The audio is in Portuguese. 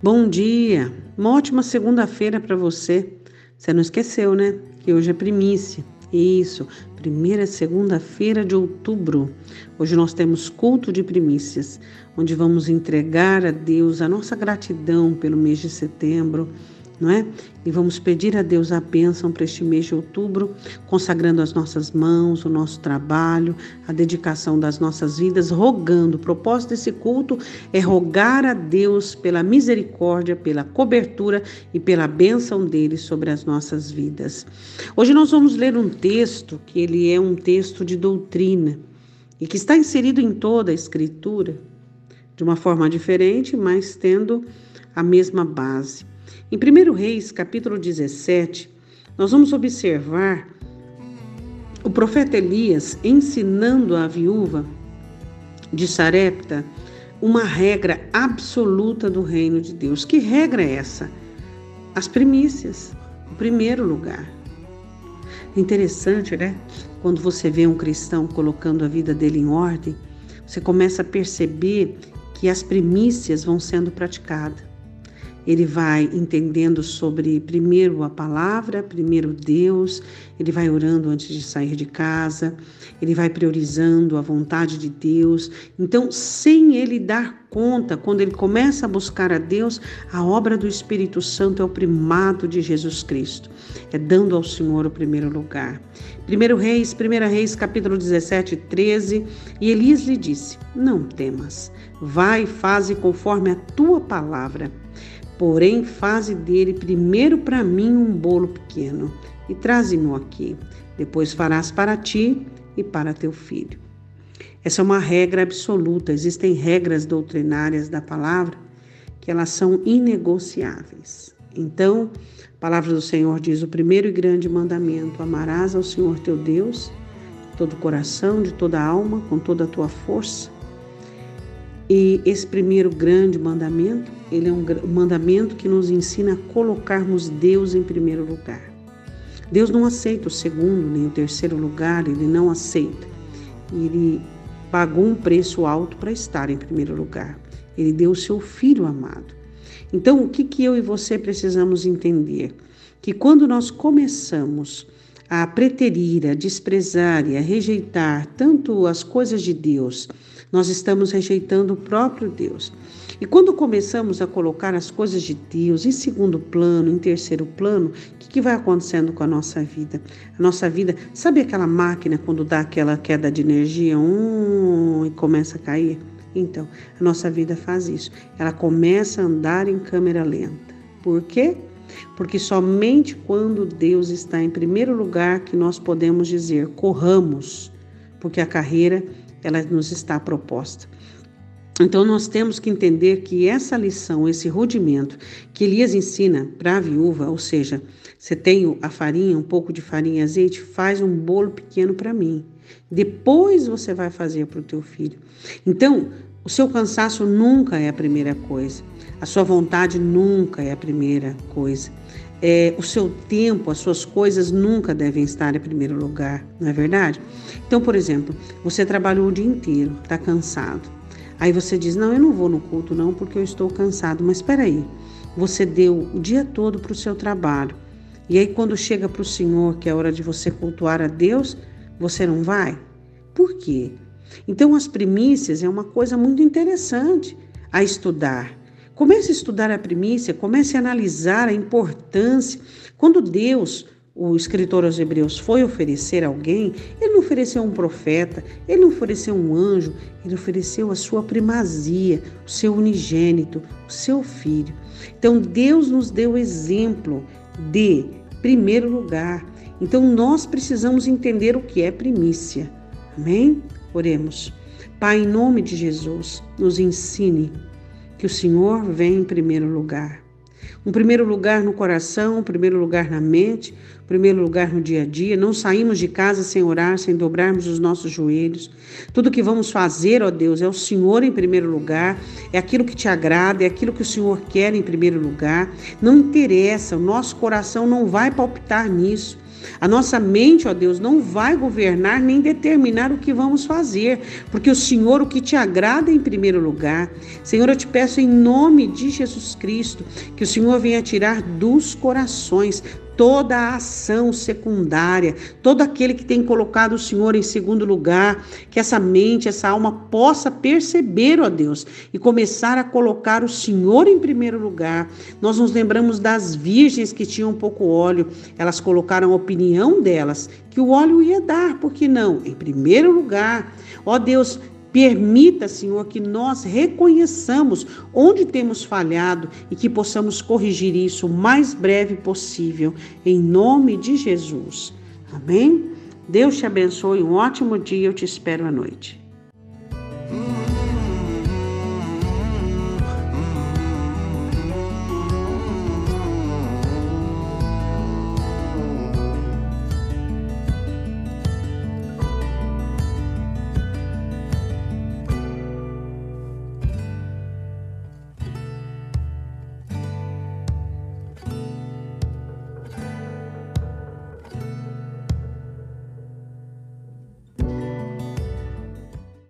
Bom dia, uma ótima segunda-feira para você. Você não esqueceu, né? Que hoje é primícia. Isso, primeira segunda-feira de outubro. Hoje nós temos culto de primícias, onde vamos entregar a Deus a nossa gratidão pelo mês de setembro não é? E vamos pedir a Deus a bênção para este mês de outubro, consagrando as nossas mãos, o nosso trabalho, a dedicação das nossas vidas, rogando. O propósito desse culto é rogar a Deus pela misericórdia, pela cobertura e pela bênção dele sobre as nossas vidas. Hoje nós vamos ler um texto que ele é um texto de doutrina e que está inserido em toda a escritura, de uma forma diferente, mas tendo a mesma base. Em 1 Reis, capítulo 17, nós vamos observar o profeta Elias ensinando à viúva de Sarepta uma regra absoluta do reino de Deus. Que regra é essa? As primícias, o primeiro lugar. Interessante, né? Quando você vê um cristão colocando a vida dele em ordem, você começa a perceber que as primícias vão sendo praticadas ele vai entendendo sobre primeiro a palavra, primeiro Deus, ele vai orando antes de sair de casa, ele vai priorizando a vontade de Deus. Então, sem ele dar conta, quando ele começa a buscar a Deus, a obra do Espírito Santo é o primado de Jesus Cristo, é dando ao Senhor o primeiro lugar. 1 Reis, 1 Reis, capítulo 17, 13, e Elias lhe disse: Não temas, vai e faze conforme a tua palavra Porém, faze dele primeiro para mim um bolo pequeno e traze-mo aqui. Depois farás para ti e para teu filho. Essa é uma regra absoluta. Existem regras doutrinárias da palavra que elas são inegociáveis. Então, a palavra do Senhor diz: o primeiro e grande mandamento: amarás ao Senhor teu Deus de todo o coração, de toda a alma, com toda a tua força e esse primeiro grande mandamento, ele é um mandamento que nos ensina a colocarmos Deus em primeiro lugar. Deus não aceita o segundo nem o terceiro lugar, ele não aceita. Ele pagou um preço alto para estar em primeiro lugar. Ele deu o seu filho amado. Então, o que, que eu e você precisamos entender? Que quando nós começamos a preterir, a desprezar e a rejeitar tanto as coisas de Deus, nós estamos rejeitando o próprio Deus. E quando começamos a colocar as coisas de Deus em segundo plano, em terceiro plano, o que, que vai acontecendo com a nossa vida? A nossa vida, sabe aquela máquina quando dá aquela queda de energia um, e começa a cair? Então, a nossa vida faz isso. Ela começa a andar em câmera lenta. Por quê? Porque somente quando Deus está em primeiro lugar que nós podemos dizer corramos, porque a carreira ela nos está proposta. Então nós temos que entender que essa lição, esse rudimento que Elias ensina para a viúva, ou seja, você tem a farinha, um pouco de farinha e azeite, faz um bolo pequeno para mim. Depois você vai fazer para o teu filho. Então, o seu cansaço nunca é a primeira coisa. A sua vontade nunca é a primeira coisa. É, o seu tempo, as suas coisas nunca devem estar em primeiro lugar, não é verdade? Então, por exemplo, você trabalhou o dia inteiro, está cansado. Aí você diz: Não, eu não vou no culto, não, porque eu estou cansado. Mas espera aí, você deu o dia todo para o seu trabalho. E aí, quando chega para o Senhor, que é hora de você cultuar a Deus, você não vai? Por quê? Então, as primícias é uma coisa muito interessante a estudar. Comece a estudar a primícia, comece a analisar a importância. Quando Deus, o escritor aos Hebreus, foi oferecer alguém, ele não ofereceu um profeta, ele não ofereceu um anjo, ele ofereceu a sua primazia, o seu unigênito, o seu filho. Então Deus nos deu exemplo de primeiro lugar. Então nós precisamos entender o que é primícia. Amém? Oremos. Pai, em nome de Jesus, nos ensine que o Senhor vem em primeiro lugar. Um primeiro lugar no coração, um primeiro lugar na mente, um primeiro lugar no dia a dia. Não saímos de casa sem orar, sem dobrarmos os nossos joelhos. Tudo que vamos fazer, ó Deus, é o Senhor em primeiro lugar, é aquilo que te agrada, é aquilo que o Senhor quer em primeiro lugar. Não interessa, o nosso coração não vai palpitar nisso. A nossa mente, ó Deus, não vai governar nem determinar o que vamos fazer, porque o Senhor, o que te agrada em primeiro lugar. Senhor, eu te peço em nome de Jesus Cristo que o Senhor venha tirar dos corações toda a ação secundária, todo aquele que tem colocado o Senhor em segundo lugar, que essa mente, essa alma possa perceber, ó Deus, e começar a colocar o Senhor em primeiro lugar. Nós nos lembramos das virgens que tinham pouco óleo, elas colocaram a opinião delas que o óleo ia dar, por que não? Em primeiro lugar, ó Deus, Permita, Senhor, que nós reconheçamos onde temos falhado e que possamos corrigir isso o mais breve possível, em nome de Jesus. Amém? Deus te abençoe, um ótimo dia, eu te espero à noite.